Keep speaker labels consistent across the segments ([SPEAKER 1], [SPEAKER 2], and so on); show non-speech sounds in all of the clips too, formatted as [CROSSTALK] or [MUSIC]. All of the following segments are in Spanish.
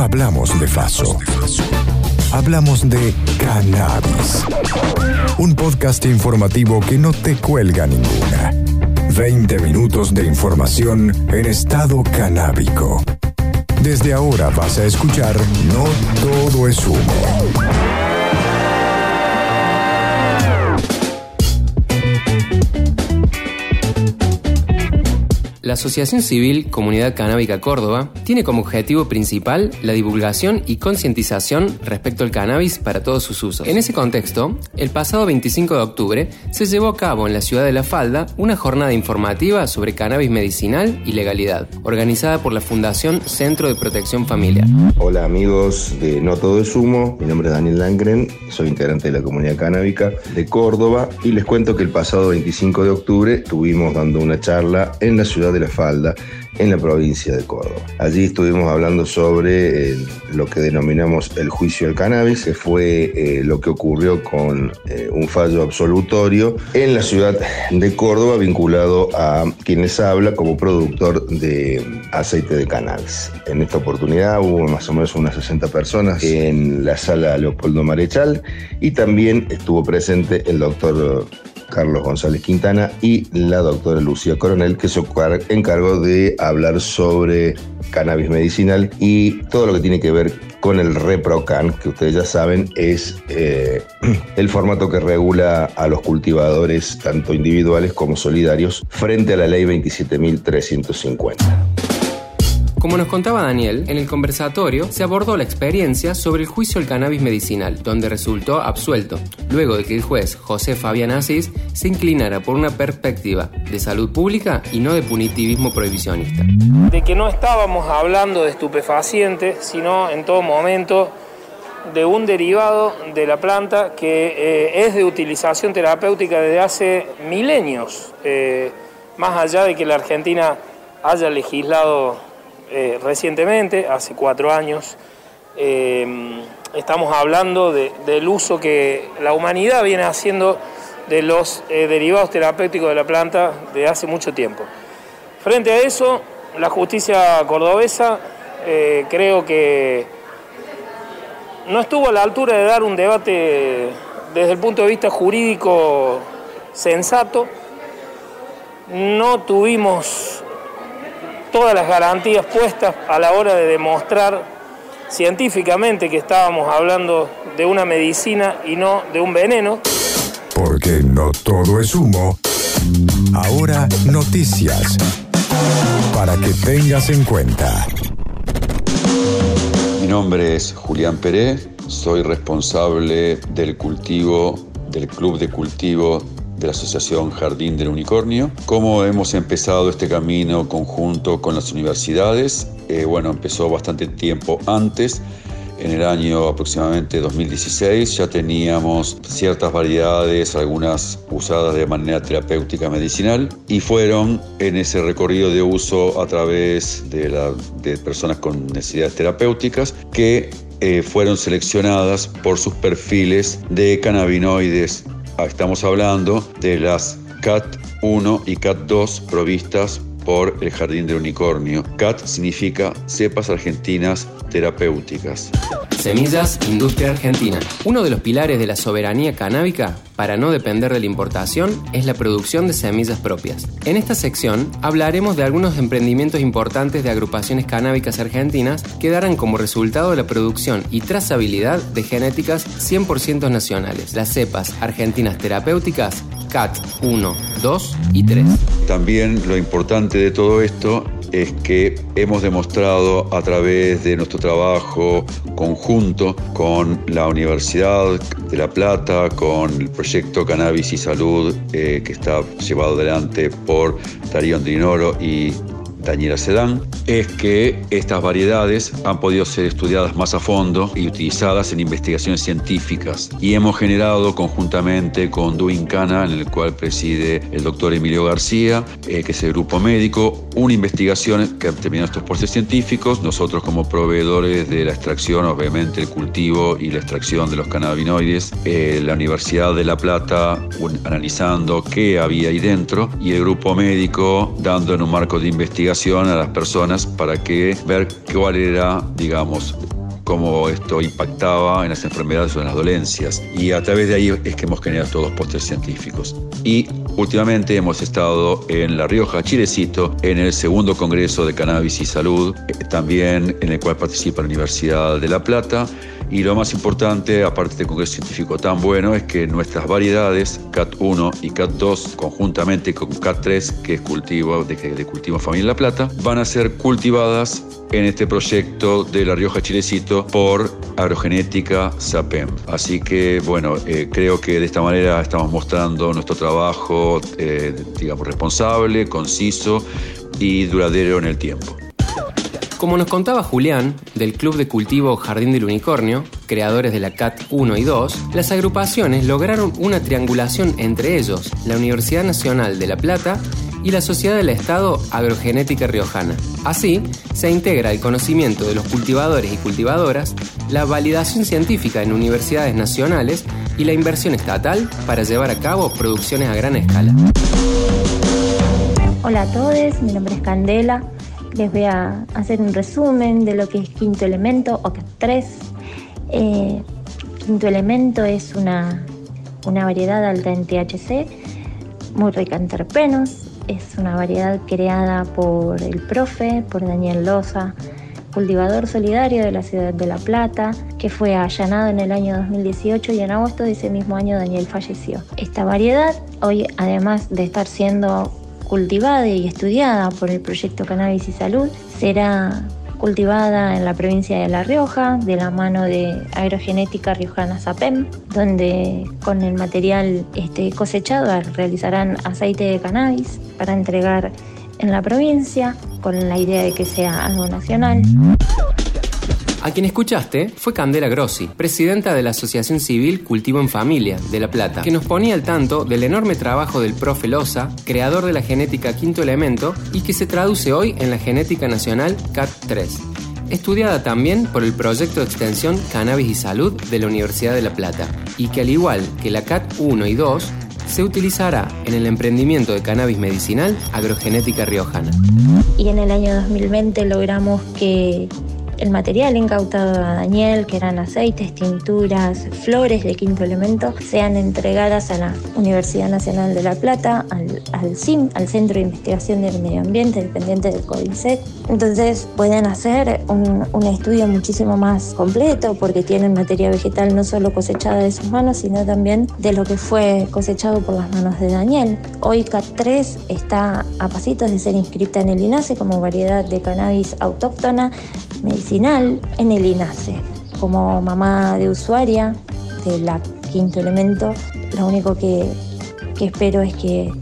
[SPEAKER 1] hablamos de Faso. Hablamos de cannabis. Un podcast informativo que no te cuelga ninguna. 20 minutos de información en estado canábico. Desde ahora vas a escuchar No todo es humo.
[SPEAKER 2] La Asociación Civil Comunidad Canábica Córdoba tiene como objetivo principal la divulgación y concientización respecto al cannabis para todos sus usos. En ese contexto, el pasado 25 de octubre se llevó a cabo en la ciudad de La Falda una jornada informativa sobre cannabis medicinal y legalidad, organizada por la Fundación Centro de Protección Familiar.
[SPEAKER 3] Hola amigos de No Todo es Humo, mi nombre es Daniel Langren, soy integrante de la comunidad canábica de Córdoba y les cuento que el pasado 25 de octubre estuvimos dando una charla en la ciudad de la Falda, en la provincia de Córdoba. Allí estuvimos hablando sobre eh, lo que denominamos el juicio del cannabis, que fue eh, lo que ocurrió con eh, un fallo absolutorio en la ciudad de Córdoba vinculado a quienes habla como productor de aceite de cannabis. En esta oportunidad hubo más o menos unas 60 personas en la sala Leopoldo Marechal y también estuvo presente el doctor Carlos González Quintana y la doctora Lucía Coronel, que se encargó de hablar sobre cannabis medicinal y todo lo que tiene que ver con el ReproCan, que ustedes ya saben es eh, [CLEARS THROAT] el formato que regula a los cultivadores, tanto individuales como solidarios, frente a la ley 27.350.
[SPEAKER 2] Como nos contaba Daniel, en el conversatorio se abordó la experiencia sobre el juicio del cannabis medicinal, donde resultó absuelto, luego de que el juez José Fabián Asís se inclinara por una perspectiva de salud pública y no de punitivismo prohibicionista.
[SPEAKER 4] De que no estábamos hablando de estupefacientes, sino en todo momento de un derivado de la planta que eh, es de utilización terapéutica desde hace milenios, eh, más allá de que la Argentina haya legislado eh, recientemente, hace cuatro años. Eh, estamos hablando del uso que la humanidad viene haciendo de los eh, derivados terapéuticos de la planta de hace mucho tiempo. Frente a eso, la justicia cordobesa creo que no estuvo a la altura de dar un debate desde el punto de vista jurídico sensato. No tuvimos todas las garantías puestas a la hora de demostrar científicamente que estábamos hablando de una medicina y no de un veneno.
[SPEAKER 1] Porque no todo es humo. Ahora noticias. Para que tengas en cuenta.
[SPEAKER 5] Mi nombre es Julián Pérez, soy responsable del cultivo, del Club de Cultivo de la Asociación Jardín del Unicornio. ¿Cómo hemos empezado este camino conjunto con las universidades? Eh, bueno, empezó bastante tiempo antes. En el año aproximadamente 2016 ya teníamos ciertas variedades, algunas usadas de manera terapéutica medicinal, y fueron en ese recorrido de uso a través de, personas con necesidades terapéuticas que eh, fueron seleccionadas por sus perfiles de cannabinoides estamos hablando de las CAT1 y CAT2 provistas por el Jardín del Unicornio. CAT significa cepas argentinas terapéuticas.
[SPEAKER 2] Semillas Industria Argentina. Uno de los pilares de la soberanía canábica para no depender de la importación es la producción de semillas propias. En esta sección hablaremos de algunos emprendimientos importantes de agrupaciones canábicas argentinas que darán como resultado la producción y trazabilidad de genéticas 100% nacionales, las cepas argentinas terapéuticas CAT 1, 2 y 3.
[SPEAKER 5] También lo importante de todo esto es que hemos demostrado a través de nuestro trabajo conjunto con la Universidad de La Plata, con el proyecto Cannabis y Salud eh, que está llevado adelante por Darío Andrinoro y Daniela Sedán, es que estas variedades han podido ser estudiadas más a fondo y utilizadas en investigaciones científicas. Y hemos generado conjuntamente con Duincana, en el cual preside el doctor Emilio García, eh, que es el grupo médico, una investigación que ha terminado estos procesos científicos. Nosotros como proveedores de la extracción, obviamente el cultivo y la extracción de los cannabinoides, eh, la Universidad de La Plata analizando qué había ahí dentro y el grupo médico dando en un marco de investigación a las personas para que ver cuál era, digamos, cómo esto impactaba en las enfermedades o en las dolencias. Y a través de ahí es que hemos generado todos los postres científicos. Y últimamente hemos estado en La Rioja, Chilecito, en el segundo Congreso de Cannabis y Salud, eh, también en el cual participa la Universidad de La Plata. Y lo más importante, aparte de congreso científico tan bueno, es que nuestras variedades, CAT1 y CAT2, conjuntamente con CAT3, que es cultivo de, de cultivo familia La Plata, van a ser cultivadas en este proyecto de La Rioja Chilecito por Agrogenética SAPEM. Así que, bueno, eh, creo que de esta manera estamos mostrando nuestro trabajo, eh, digamos, responsable, conciso y duradero en el tiempo.
[SPEAKER 2] Como nos contaba Julián, del Club de Cultivo Jardín del Unicornio, creadores de la CAT 1 y 2, las agrupaciones lograron una triangulación entre ellos, la Universidad Nacional de La Plata y la Sociedad del Estado Agrogenética Riojana. Así, se integra el conocimiento de los cultivadores y cultivadoras, la validación científica en universidades nacionales y la inversión estatal para llevar a cabo producciones a gran escala.
[SPEAKER 6] Hola a todos, mi nombre es Candela. Les voy a hacer un resumen de lo que es quinto elemento o 3. Eh, quinto elemento es una, una variedad alta en THC, muy rica en terpenos, es una variedad creada por el profe, por Daniel Loza, cultivador solidario de la ciudad de La Plata, que fue allanado en el año 2018 y en agosto de ese mismo año Daniel falleció. Esta variedad, hoy además de estar siendo cultivada y estudiada por el proyecto Cannabis y Salud, será cultivada en la provincia de La Rioja, de la mano de Agrogenética Riojana Sapem, donde con el material este, cosechado realizarán aceite de cannabis para entregar en la provincia, con la idea de que sea algo nacional.
[SPEAKER 2] A quien escuchaste fue Candela Grossi, presidenta de la Asociación Civil Cultivo en Familia de La Plata, que nos ponía al tanto del enorme trabajo del profe Loza, creador de la genética quinto elemento y que se traduce hoy en la genética nacional CAT3, estudiada también por el proyecto de extensión Cannabis y Salud de la Universidad de La Plata, y que al igual que la CAT1 y 2, se utilizará en el emprendimiento de cannabis medicinal agrogenética riojana.
[SPEAKER 6] Y en el año 2020 logramos que el material incautado a Daniel, que eran aceites, tinturas, flores de quinto elemento, sean entregadas a la Universidad Nacional de La Plata, al, CIM, al Centro de Investigación del Medio Ambiente, dependiente del CODICET. Entonces pueden hacer un, un estudio muchísimo más completo porque tienen materia vegetal no solo cosechada de sus manos, sino también de lo que fue cosechado por las manos de Daniel. Hoy CAT3 está a pasitos de ser inscrita en el INASE como variedad de cannabis autóctona medicinal en el INASE. Como mamá de usuaria de la quinto elemento, lo único que, espero es que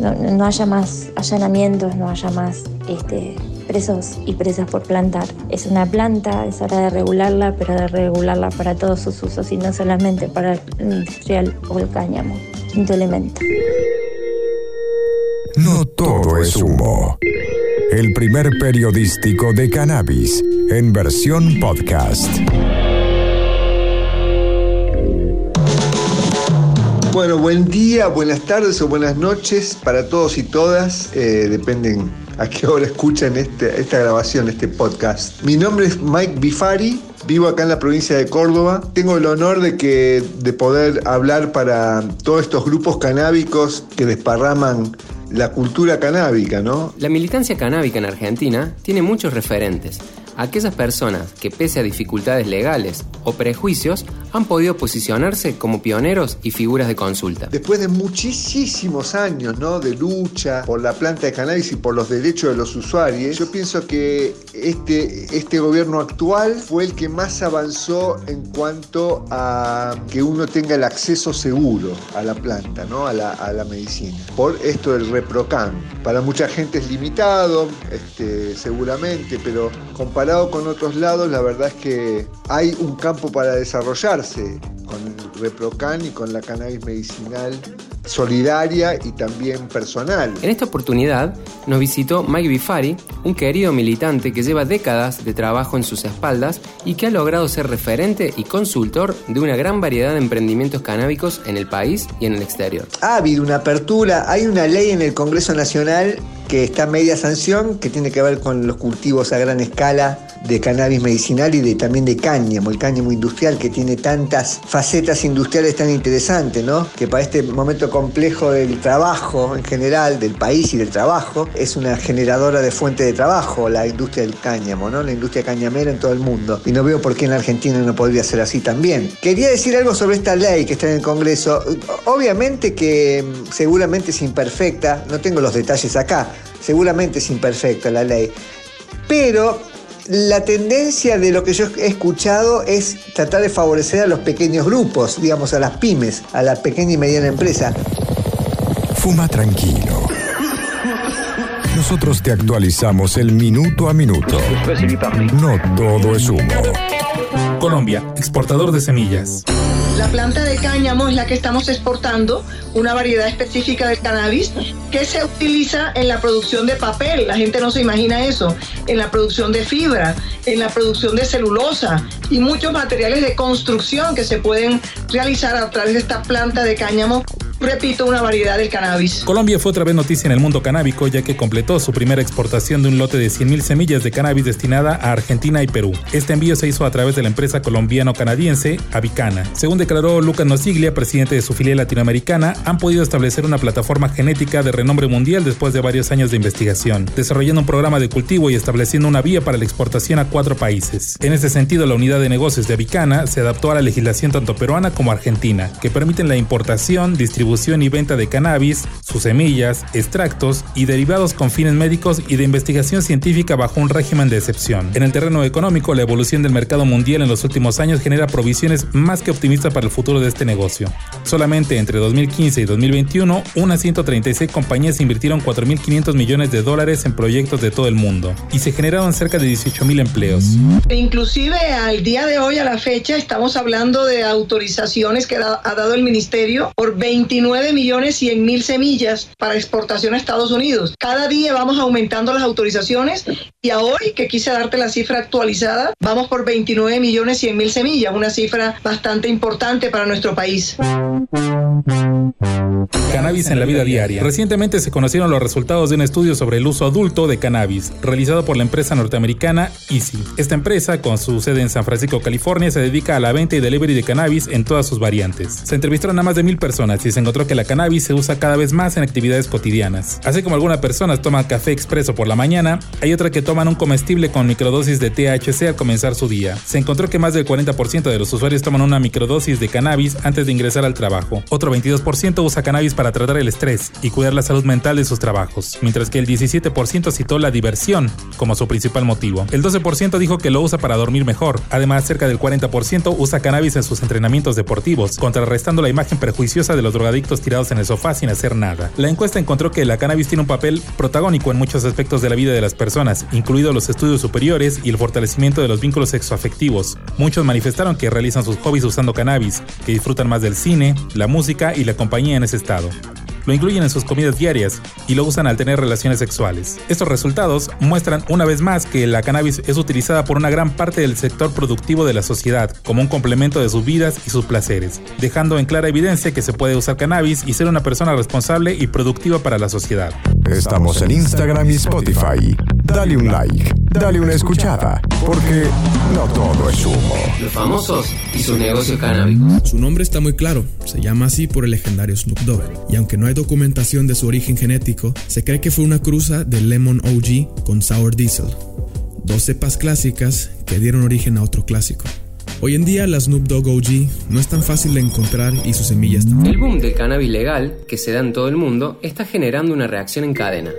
[SPEAKER 6] no, haya más allanamientos, no haya más este, presos y presas por plantar. Es una planta, es hora de regularla, pero de regularla para todos sus usos y no solamente para el industrial o el cáñamo. Quinto elemento.
[SPEAKER 1] No todo es humo el primer periodístico de cannabis en versión podcast.
[SPEAKER 7] Bueno, buen día, buenas tardes o buenas noches para todos y todas. Eh, dependen a qué hora escuchan este, esta grabación, este podcast. Mi nombre es Mike Bifari, vivo acá en la provincia de Córdoba. Tengo el honor de, que, de poder hablar para todos estos grupos canábicos que desparraman la cultura canábica, ¿no?
[SPEAKER 2] La militancia canábica en Argentina tiene muchos referentes aquellas personas que pese a dificultades legales o prejuicios han podido posicionarse como pioneros y figuras de consulta.
[SPEAKER 7] Después de muchísimos años ¿no? de lucha por la planta de cannabis y por los derechos de los usuarios, yo pienso que este, este gobierno actual fue el que más avanzó en cuanto a que uno tenga el acceso seguro a la planta, ¿no? a, la, a la medicina. Por esto del ReproCan. Para mucha gente es limitado, este, seguramente, pero comparado con otros lados, la verdad es que hay un campo para con Reprocan y con la cannabis medicinal solidaria y también personal.
[SPEAKER 2] En esta oportunidad nos visitó Mike Bifari, un querido militante que lleva décadas de trabajo en sus espaldas y que ha logrado ser referente y consultor de una gran variedad de emprendimientos canábicos en el país y en el exterior.
[SPEAKER 7] Ha habido una apertura, hay una ley en el Congreso Nacional que está a media sanción, que tiene que ver con los cultivos a gran escala de cannabis medicinal y de, también de cáñamo, el cáñamo industrial que tiene tantas facetas industriales tan interesantes, ¿no? Que para este momento complejo del trabajo en general, del país y del trabajo, es una generadora de fuente de trabajo la industria del cáñamo, ¿no? La industria cañamera en todo el mundo. Y no veo por qué en la Argentina no podría ser así también. Quería decir algo sobre esta ley que está en el Congreso. Obviamente que mm, seguramente es imperfecta, no tengo los detalles acá, seguramente es imperfecta la ley, pero la tendencia de lo que yo he escuchado es tratar de favorecer a los pequeños grupos, digamos a las pymes, a la pequeña y mediana empresa.
[SPEAKER 1] Fuma tranquilo. Nosotros te actualizamos el minuto a minuto. No todo es humo.
[SPEAKER 8] Colombia, exportador de semillas.
[SPEAKER 9] La planta de cáñamo es la que estamos exportando, una variedad específica de cannabis que se utiliza en la producción de papel. La gente no se imagina eso. En la producción de fibra, en la producción de celulosa y muchos materiales de construcción que se pueden realizar a través de esta planta de cáñamo repito, una variedad del cannabis.
[SPEAKER 8] Colombia fue otra vez noticia en el mundo canábico ya que completó su primera exportación de un lote de 100.000 semillas de cannabis destinada a Argentina y Perú. Este envío se hizo a través de la empresa colombiano-canadiense Avicana. Según declaró Lucas Nosiglia, presidente de su filial latinoamericana, han podido establecer una plataforma genética de renombre mundial después de varios años de investigación, desarrollando un programa de cultivo y estableciendo una vía para la exportación a cuatro países. En ese sentido, la unidad de negocios de Avicana se adaptó a la legislación tanto peruana como argentina, que permiten la importación, distribución distribución y venta de cannabis, sus semillas, extractos y derivados con fines médicos y de investigación científica bajo un régimen de excepción. En el terreno económico, la evolución del mercado mundial en los últimos años genera provisiones más que optimistas para el futuro de este negocio. Solamente entre 2015 y 2021, unas 136 compañías invirtieron 4.500 millones de dólares en proyectos de todo el mundo y se generaron cerca de 18.000 empleos.
[SPEAKER 9] Inclusive al día de hoy, a la fecha, estamos hablando de autorizaciones que ha dado el ministerio por 20 29 millones 100 mil semillas para exportación a Estados Unidos. Cada día vamos aumentando las autorizaciones y a hoy, que quise darte la cifra actualizada, vamos por 29 millones 100 mil semillas, una cifra bastante importante para nuestro país.
[SPEAKER 8] Cannabis en la vida diaria. Recientemente se conocieron los resultados de un estudio sobre el uso adulto de cannabis, realizado por la empresa norteamericana Easy. Esta empresa, con su sede en San Francisco, California, se dedica a la venta y delivery de cannabis en todas sus variantes. Se entrevistaron a más de mil personas y se encontró que la cannabis se usa cada vez más en actividades cotidianas. Así como algunas personas toman café expreso por la mañana, hay otras que toman un comestible con microdosis de THC al comenzar su día. Se encontró que más del 40% de los usuarios toman una microdosis de cannabis antes de ingresar al trabajo. Otro 22% usa cannabis para tratar el estrés y cuidar la salud mental de sus trabajos, mientras que el 17% citó la diversión como su principal motivo. El 12% dijo que lo usa para dormir mejor. Además, cerca del 40% usa cannabis en sus entrenamientos deportivos, contrarrestando la imagen prejuiciosa de los drogadictos tirados en el sofá sin hacer nada. La encuesta encontró que la cannabis tiene un papel protagónico en muchos aspectos de la vida de las personas, incluidos los estudios superiores y el fortalecimiento de los vínculos sexoafectivos. Muchos manifestaron que realizan sus hobbies usando cannabis, que disfrutan más del cine, la música y la compañía en ese estado lo incluyen en sus comidas diarias y lo usan al tener relaciones sexuales. Estos resultados muestran una vez más que la cannabis es utilizada por una gran parte del sector productivo de la sociedad como un complemento de sus vidas y sus placeres, dejando en clara evidencia que se puede usar cannabis y ser una persona responsable y productiva para la sociedad.
[SPEAKER 1] Estamos en Instagram y Spotify. Dale un like, dale una escuchada, porque no todo es humo.
[SPEAKER 2] Los famosos y su negocio canábico.
[SPEAKER 10] Su nombre está muy claro, se llama así por el legendario Snoop Dogg, y aunque no hay documentación de su origen genético, se cree que fue una cruza de Lemon OG con Sour Diesel, dos cepas clásicas que dieron origen a otro clásico. Hoy en día la Snoop Dogg OG no es tan fácil de encontrar y sus semillas tampoco.
[SPEAKER 2] El boom del cannabis legal, que se da en todo el mundo, está generando una reacción en cadena.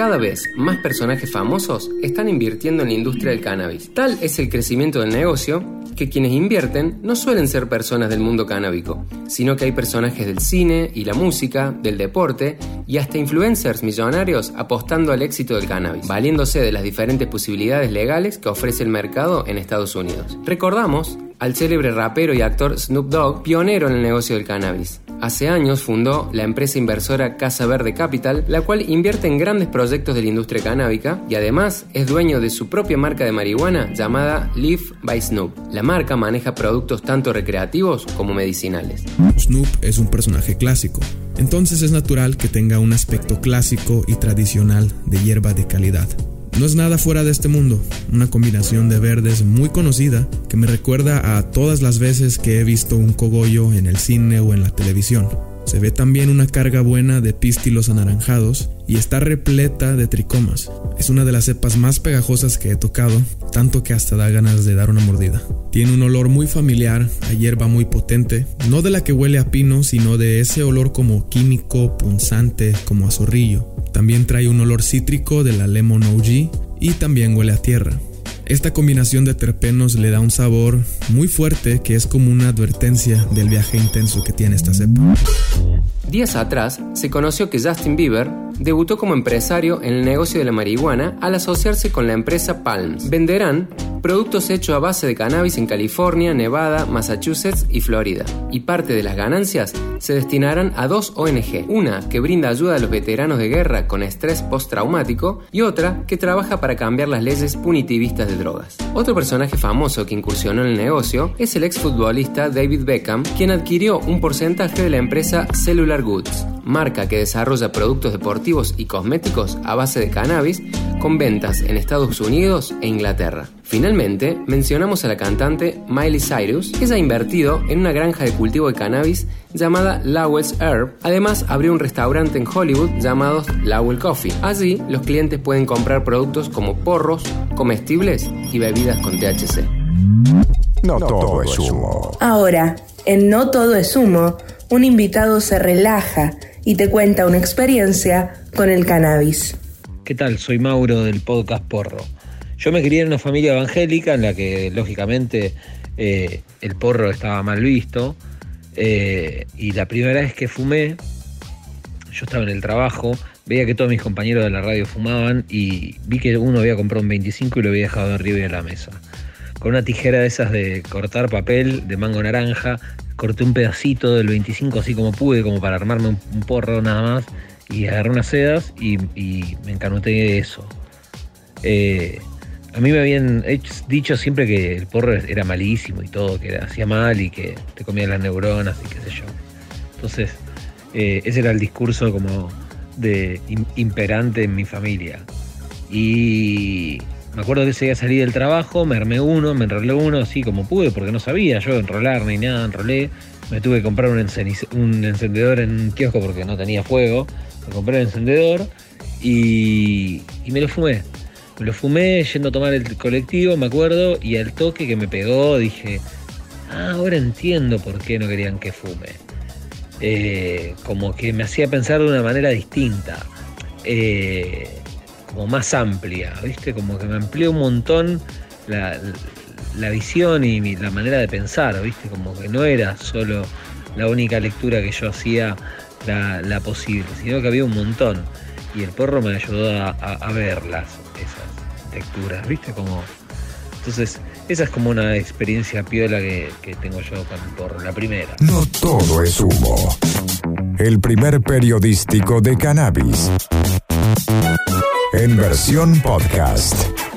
[SPEAKER 2] Cada vez más personajes famosos están invirtiendo en la industria del cannabis. Tal es el crecimiento del negocio que quienes invierten no suelen ser personas del mundo canábico, sino que hay personajes del cine y la música, del deporte y hasta influencers millonarios apostando al éxito del cannabis, valiéndose de las diferentes posibilidades legales que ofrece el mercado en Estados Unidos. Recordamos al célebre rapero y actor Snoop Dogg, pionero en el negocio del cannabis. Hace años fundó la empresa inversora Casa Verde Capital, la cual invierte en grandes proyectos de la industria canábica y además es dueño de su propia marca de marihuana llamada Leaf by Snoop. La marca maneja productos tanto recreativos como medicinales.
[SPEAKER 5] Snoop es un personaje clásico, entonces es natural que tenga un aspecto clásico y tradicional de hierba de calidad. No es nada fuera de este mundo, una combinación de verdes muy conocida que me recuerda a todas las veces que he visto un cogollo en el cine o en la televisión. Se ve también una carga buena de pístilos anaranjados y está repleta de tricomas. Es una de las cepas más pegajosas que he tocado, tanto que hasta da ganas de dar una mordida. Tiene un olor muy familiar, a hierba muy potente, no de la que huele a pino, sino de ese olor como químico, punzante, como a zorrillo. También trae un olor cítrico de la Lemon OG y también huele a tierra. Esta combinación de terpenos le da un sabor muy fuerte que es como una advertencia del viaje intenso que tiene esta cepa.
[SPEAKER 2] Días atrás se conoció que Justin Bieber debutó como empresario en el negocio de la marihuana al asociarse con la empresa Palms. Venderán productos hechos a base de cannabis en California, Nevada, Massachusetts y Florida. Y parte de las ganancias se destinarán a dos ONG, una que brinda ayuda a los veteranos de guerra con estrés postraumático y otra que trabaja para cambiar las leyes punitivistas de drogas. Otro personaje famoso que incursionó en el negocio es el exfutbolista David Beckham, quien adquirió un porcentaje de la empresa Cellular Goods, marca que desarrolla productos deportivos y cosméticos a base de cannabis con ventas en Estados Unidos e Inglaterra. Finalmente, mencionamos a la cantante Miley Cyrus, que ha invertido en una granja de cultivo de cannabis llamada Lowell's Herb. Además, abrió un restaurante en Hollywood llamado Lowell Coffee. Allí, los clientes pueden comprar productos como porros, comestibles y bebidas con THC.
[SPEAKER 1] No todo es humo.
[SPEAKER 11] Ahora, en No todo es humo, un invitado se relaja y te cuenta una experiencia con el cannabis.
[SPEAKER 12] ¿Qué tal? Soy Mauro del podcast Porro. Yo me crié en una familia evangélica en la que lógicamente eh, el porro estaba mal visto eh, y la primera vez que fumé, yo estaba en el trabajo, veía que todos mis compañeros de la radio fumaban y vi que uno había comprado un 25 y lo había dejado arriba de la mesa. Con una tijera de esas de cortar papel de mango naranja, corté un pedacito del 25 así como pude, como para armarme un, porro nada más, y agarré unas sedas y, me encanuté de eso. Eh, a mí me habían dicho siempre que el porro era malísimo y todo, que hacía mal y que te comía las neuronas y qué sé yo. Entonces, eh, ese era el discurso como de imperante en mi familia. Y me acuerdo que ese día salí del trabajo, me armé uno, me enrolé uno así como pude, porque no sabía yo enrolar ni nada, enrolé. Me tuve que comprar un, un encendedor en un kiosco porque no tenía fuego. Me compré el encendedor y, y me lo fumé. Me lo fumé yendo a tomar el colectivo, me acuerdo, y al toque que me pegó dije, ah, ahora entiendo por qué no querían que fume. Eh, como que me hacía pensar de una manera distinta, eh, como más amplia, ¿viste? Como que me amplió un montón la, visión y la manera de pensar, ¿viste? Como que no era solo la única lectura que yo hacía la, posible, sino que había un montón. Y el porro me ayudó a, a verlas, esas lecturas, ¿viste? Como... Entonces, esa es como una experiencia piola que, que tengo yo con por la primera.
[SPEAKER 1] No todo es humo. El primer periodístico de cannabis. En versión podcast.